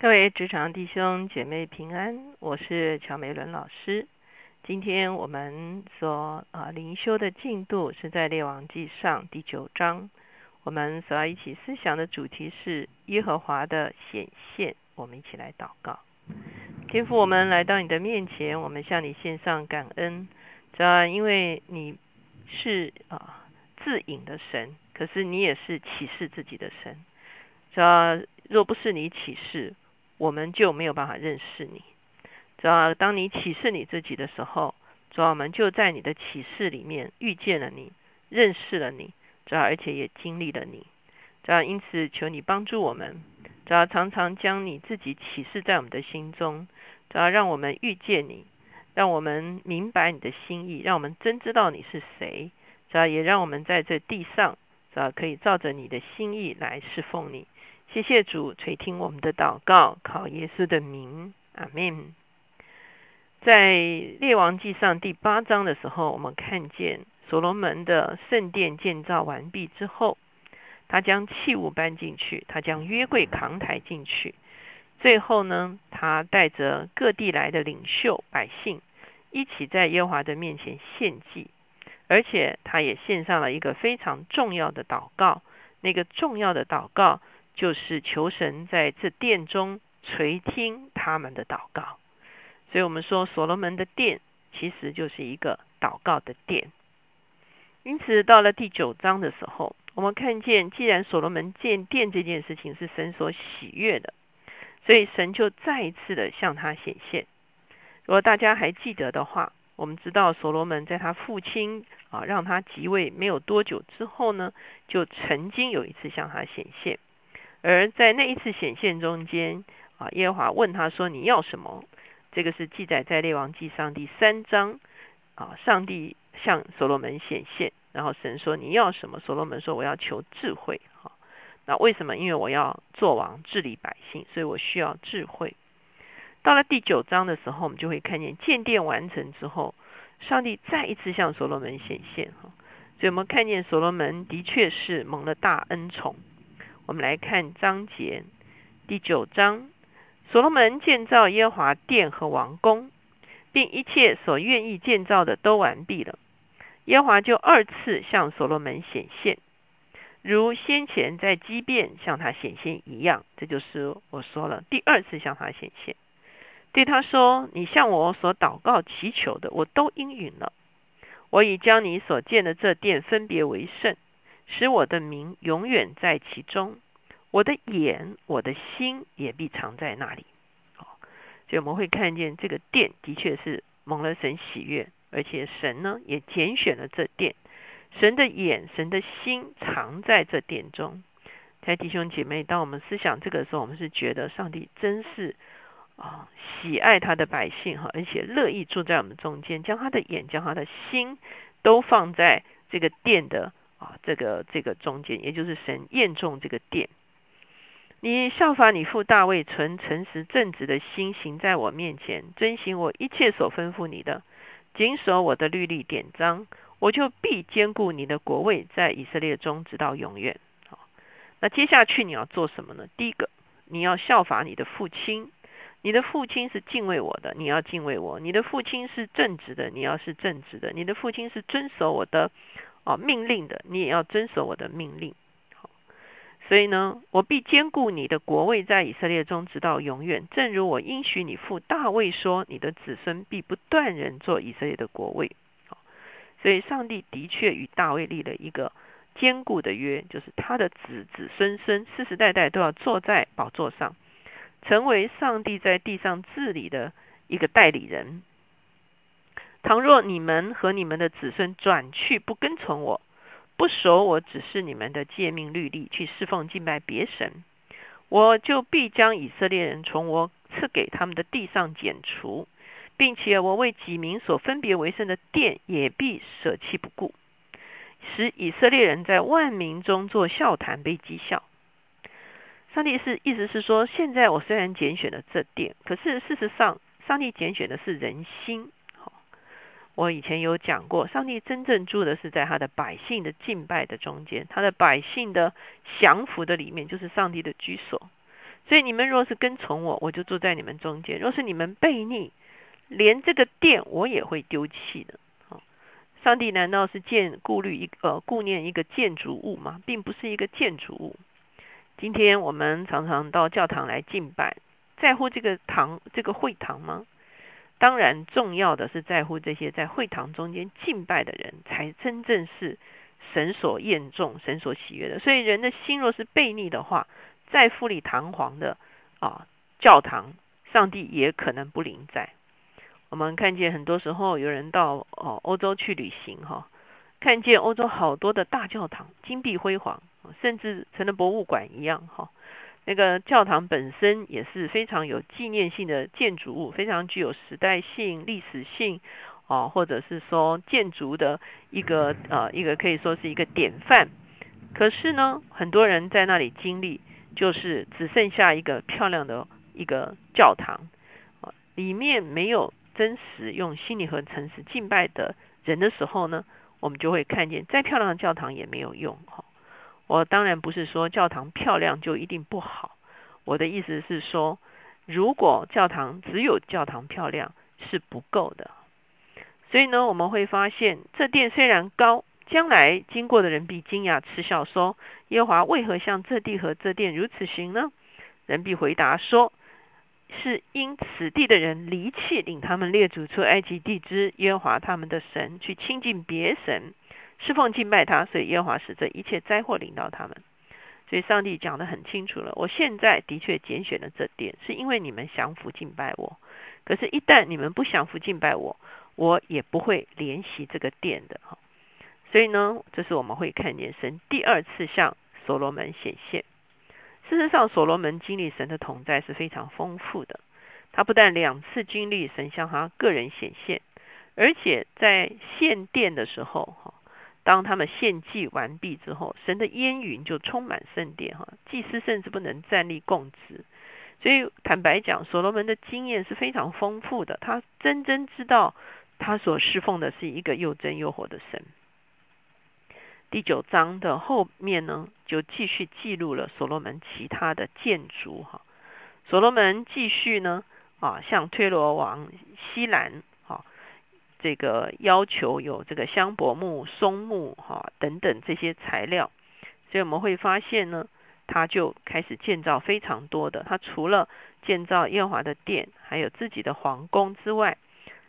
各位职场弟兄姐妹平安，我是乔梅伦老师。今天我们所啊灵修的进度是在列王记上第九章。我们所要一起思想的主题是耶和华的显现。我们一起来祷告，天父，我们来到你的面前，我们向你献上感恩。这因为你是啊自隐的神，可是你也是启示自己的神。这若不是你启示，我们就没有办法认识你。主要当你启示你自己的时候，主要我们就在你的启示里面遇见了你，认识了你，主要而且也经历了你。主要因此求你帮助我们，主要常常将你自己启示在我们的心中，主要让我们遇见你，让我们明白你的心意，让我们真知道你是谁。主要也让我们在这地上，主要可以照着你的心意来侍奉你。谢谢主垂听我们的祷告，靠耶稣的名，阿门。在列王记上第八章的时候，我们看见所罗门的圣殿建造完毕之后，他将器物搬进去，他将约柜扛抬进去，最后呢，他带着各地来的领袖百姓一起在耶和华的面前献祭，而且他也献上了一个非常重要的祷告，那个重要的祷告。就是求神在这殿中垂听他们的祷告，所以我们说所罗门的殿其实就是一个祷告的殿。因此，到了第九章的时候，我们看见，既然所罗门建殿这件事情是神所喜悦的，所以神就再一次的向他显现。如果大家还记得的话，我们知道所罗门在他父亲啊让他即位没有多久之后呢，就曾经有一次向他显现。而在那一次显现中间，啊，耶和华问他说：“你要什么？”这个是记载在列王记上第三章。啊，上帝向所罗门显现，然后神说：“你要什么？”所罗门说：“我要求智慧。”哈，那为什么？因为我要做王治理百姓，所以我需要智慧。到了第九章的时候，我们就会看见建殿完成之后，上帝再一次向所罗门显现。哈，所以我们看见所罗门的确是蒙了大恩宠。我们来看章节第九章，所罗门建造耶和华殿和王宫，并一切所愿意建造的都完毕了。耶和华就二次向所罗门显现，如先前在基变向他显现一样。这就是我说了第二次向他显现，对他说：“你向我所祷告祈求的，我都应允了。我已将你所建的这殿分别为圣。”使我的名永远在其中，我的眼、我的心也必藏在那里。哦，所以我们会看见这个殿的确是蒙了神喜悦，而且神呢也拣选了这殿，神的眼、神的心藏在这殿中。在弟兄姐妹，当我们思想这个时候，我们是觉得上帝真是啊喜爱他的百姓哈，而且乐意住在我们中间，将他的眼、将他的心都放在这个殿的。啊，这个这个中间，也就是神验中这个殿。你效法你父大卫，存诚实正直的心，行在我面前，遵行我一切所吩咐你的，谨守我的律例典章，我就必兼顾你的国位，在以色列中直到永远。好，那接下去你要做什么呢？第一个，你要效法你的父亲，你的父亲是敬畏我的，你要敬畏我；你的父亲是正直的，你要是正直的；你的父亲是遵守我的。哦，命令的，你也要遵守我的命令。所以呢，我必兼顾你的国位在以色列中，直到永远。正如我应许你父大卫说，你的子孙必不断人做以色列的国位。所以上帝的确与大卫立了一个坚固的约，就是他的子子孙孙世世代代都要坐在宝座上，成为上帝在地上治理的一个代理人。倘若你们和你们的子孙转去不跟从我，不守我指示你们的诫命律例，去侍奉敬拜别神，我就必将以色列人从我赐给他们的地上剪除，并且我为己民所分别为圣的殿也必舍弃不顾，使以色列人在万民中做笑谈被讥笑。上帝是意思是说，现在我虽然拣选了这殿，可是事实上，上帝拣选的是人心。我以前有讲过，上帝真正住的是在他的百姓的敬拜的中间，他的百姓的降服的里面，就是上帝的居所。所以你们若是跟从我，我就住在你们中间；若是你们背逆，连这个殿我也会丢弃的。哦，上帝难道是建顾虑一呃顾念一个建筑物吗？并不是一个建筑物。今天我们常常到教堂来敬拜，在乎这个堂这个会堂吗？当然，重要的是在乎这些在会堂中间敬拜的人，才真正是神所验重、神所喜悦的。所以，人的心若是悖逆的话，再富丽堂皇的啊教堂，上帝也可能不临在。我们看见很多时候有人到哦欧洲去旅行哈，看见欧洲好多的大教堂，金碧辉煌，甚至成了博物馆一样哈。那个教堂本身也是非常有纪念性的建筑物，非常具有时代性、历史性，啊，或者是说建筑的一个呃一个可以说是一个典范。可是呢，很多人在那里经历，就是只剩下一个漂亮的一个教堂，啊，里面没有真实用心理和诚实敬拜的人的时候呢，我们就会看见再漂亮的教堂也没有用，哈。我当然不是说教堂漂亮就一定不好，我的意思是说，如果教堂只有教堂漂亮是不够的。所以呢，我们会发现这殿虽然高，将来经过的人必惊讶嗤笑说：“耶和华为何向这地和这殿如此行呢？”人必回答说：“是因此地的人离弃领他们列祖出埃及地之耶和华他们的神，去亲近别神。”侍奉敬拜他，所以耶和华使这一切灾祸临到他们。所以上帝讲得很清楚了。我现在的确拣选了这殿，是因为你们降服敬拜我。可是，一旦你们不降服敬拜我，我也不会怜惜这个殿的。哈，所以呢，这是我们会看见神第二次向所罗门显现。事实上，所罗门经历神的同在是非常丰富的。他不但两次经历神向他个人显现，而且在献殿的时候，哈。当他们献祭完毕之后，神的烟云就充满圣殿，哈，祭司甚至不能站立供职。所以坦白讲，所罗门的经验是非常丰富的，他真真知道他所侍奉的是一个又真又活的神。第九章的后面呢，就继续记录了所罗门其他的建筑，哈，所罗门继续呢，啊，向推罗王西兰。这个要求有这个香柏木、松木哈等等这些材料，所以我们会发现呢，他就开始建造非常多的。他除了建造燕华的殿，还有自己的皇宫之外，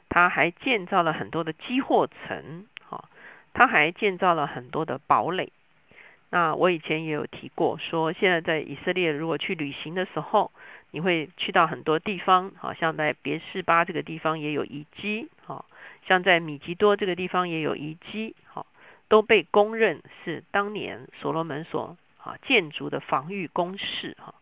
他还建造了很多的积货城，哈，他还建造了很多的堡垒。那我以前也有提过，说现在在以色列如果去旅行的时候，你会去到很多地方，好像在别士巴这个地方也有遗迹，哈。像在米吉多这个地方也有遗迹，好，都被公认是当年所罗门所啊建筑的防御工事哈。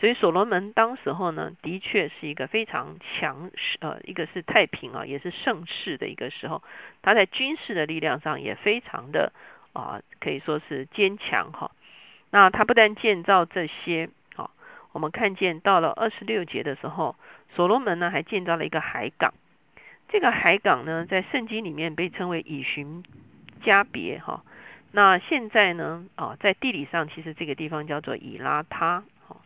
所以所罗门当时候呢，的确是一个非常强势，呃，一个是太平啊，也是盛世的一个时候。他在军事的力量上也非常的啊，可以说是坚强哈。那他不但建造这些，好，我们看见到了二十六节的时候，所罗门呢还建造了一个海港。这个海港呢，在圣经里面被称为以寻加别哈。那现在呢，啊，在地理上其实这个地方叫做以拉他。哈，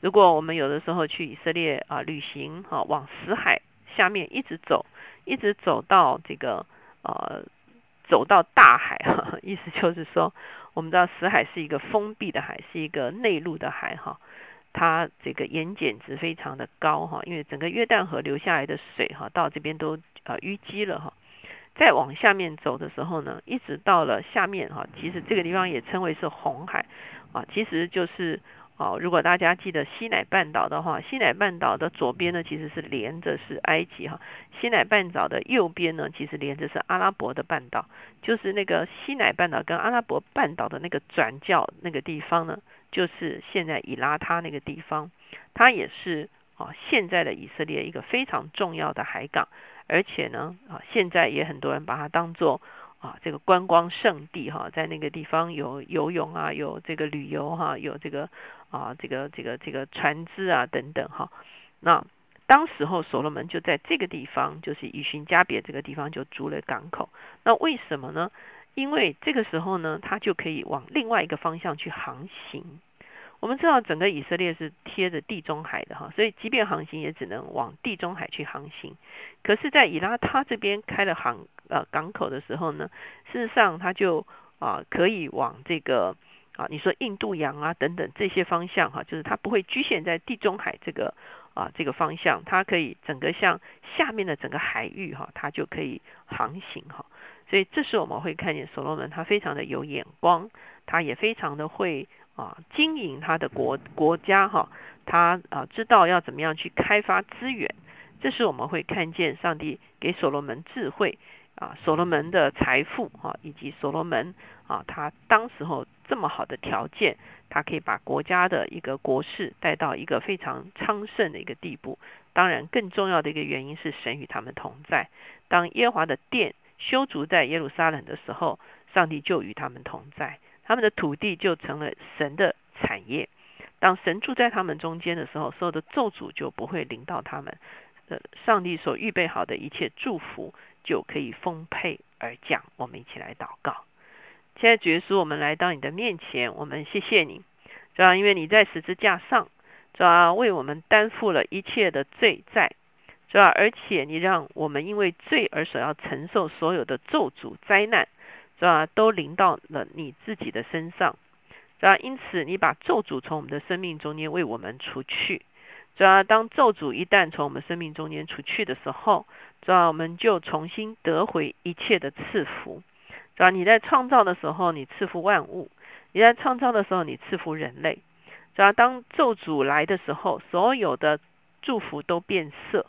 如果我们有的时候去以色列啊旅行，哈，往死海下面一直走，一直走到这个呃，走到大海哈，意思就是说，我们知道死海是一个封闭的海，是一个内陆的海哈。它这个盐碱值非常的高哈，因为整个约旦河流下来的水哈，到这边都呃淤积了哈。再往下面走的时候呢，一直到了下面哈，其实这个地方也称为是红海啊，其实就是哦，如果大家记得西乃半岛的话，西乃半岛的左边呢其实是连着是埃及哈，西乃半岛的右边呢其实连着是阿拉伯的半岛，就是那个西乃半岛跟阿拉伯半岛的那个转角那个地方呢。就是现在以拉他那个地方，它也是啊现在的以色列一个非常重要的海港，而且呢啊现在也很多人把它当做啊这个观光胜地哈，在那个地方有游泳啊，有这个旅游哈，有这个啊这个这个这个船只啊等等哈。那当时候所罗门就在这个地方，就是以寻加别这个地方就租了港口。那为什么呢？因为这个时候呢，他就可以往另外一个方向去航行。我们知道整个以色列是贴着地中海的哈，所以即便航行也只能往地中海去航行。可是，在以拉他这边开了航呃港口的时候呢，事实上他就啊可以往这个啊你说印度洋啊等等这些方向哈，就是它不会局限在地中海这个啊这个方向，它可以整个像下面的整个海域哈，它就可以航行哈。所以这时我们会看见所罗门他非常的有眼光，他也非常的会。啊，经营他的国国家哈，他啊知道要怎么样去开发资源，这是我们会看见上帝给所罗门智慧啊，所罗门的财富啊，以及所罗门啊，他当时候这么好的条件，他可以把国家的一个国势带到一个非常昌盛的一个地步。当然，更重要的一个原因是神与他们同在。当耶华的殿修筑在耶路撒冷的时候，上帝就与他们同在。他们的土地就成了神的产业。当神住在他们中间的时候，所有的咒诅就不会临到他们。上帝所预备好的一切祝福就可以丰沛而降。我们一起来祷告。现在，主耶稣，我们来到你的面前，我们谢谢你，主要因为你在十字架上，主要为我们担负了一切的罪债，主要而且你让我们因为罪而所要承受所有的咒诅灾难。是吧？都临到了你自己的身上，是吧？因此，你把咒诅从我们的生命中间为我们除去，主要？当咒诅一旦从我们生命中间除去的时候，主要？我们就重新得回一切的赐福，主要？你在创造的时候，你赐福万物；你在创造的时候，你赐福人类，主要？当咒诅来的时候，所有的祝福都变色。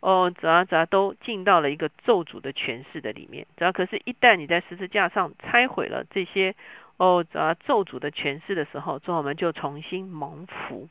哦，主要主要都进到了一个咒诅的权势的里面，主要可是，一旦你在十字架上拆毁了这些哦，主要咒诅的权势的时候，主我们就重新蒙福。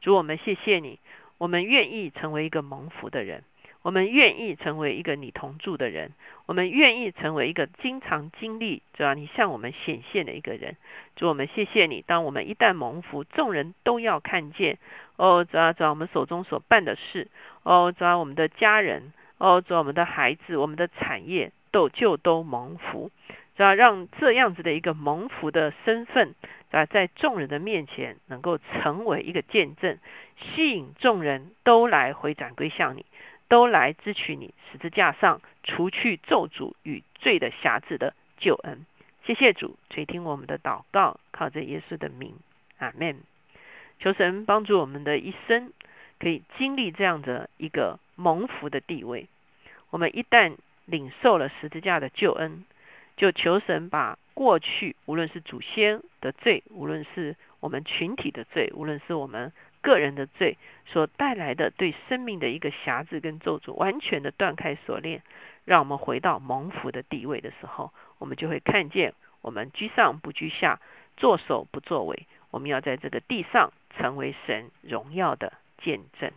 主我们谢谢你，我们愿意成为一个蒙福的人。我们愿意成为一个你同住的人，我们愿意成为一个经常经历，主要你向我们显现的一个人。主我们谢谢你，当我们一旦蒙福，众人都要看见。哦，主要主要我们手中所办的事。哦，主要我们的家人。哦，主要我们的孩子，我们的产业都就都蒙福，主要让这样子的一个蒙福的身份啊，在众人的面前能够成为一个见证，吸引众人都来回转归向你。都来支取你十字架上除去咒诅与罪的辖制的救恩。谢谢主垂听我们的祷告，靠着耶稣的名，阿门。求神帮助我们的一生可以经历这样的一个蒙福的地位。我们一旦领受了十字架的救恩，就求神把过去无论是祖先的罪，无论是我们群体的罪，无论是我们。个人的罪所带来的对生命的一个辖制跟咒诅，完全的断开锁链，让我们回到蒙福的地位的时候，我们就会看见我们居上不居下，作首不作尾。我们要在这个地上成为神荣耀的见证。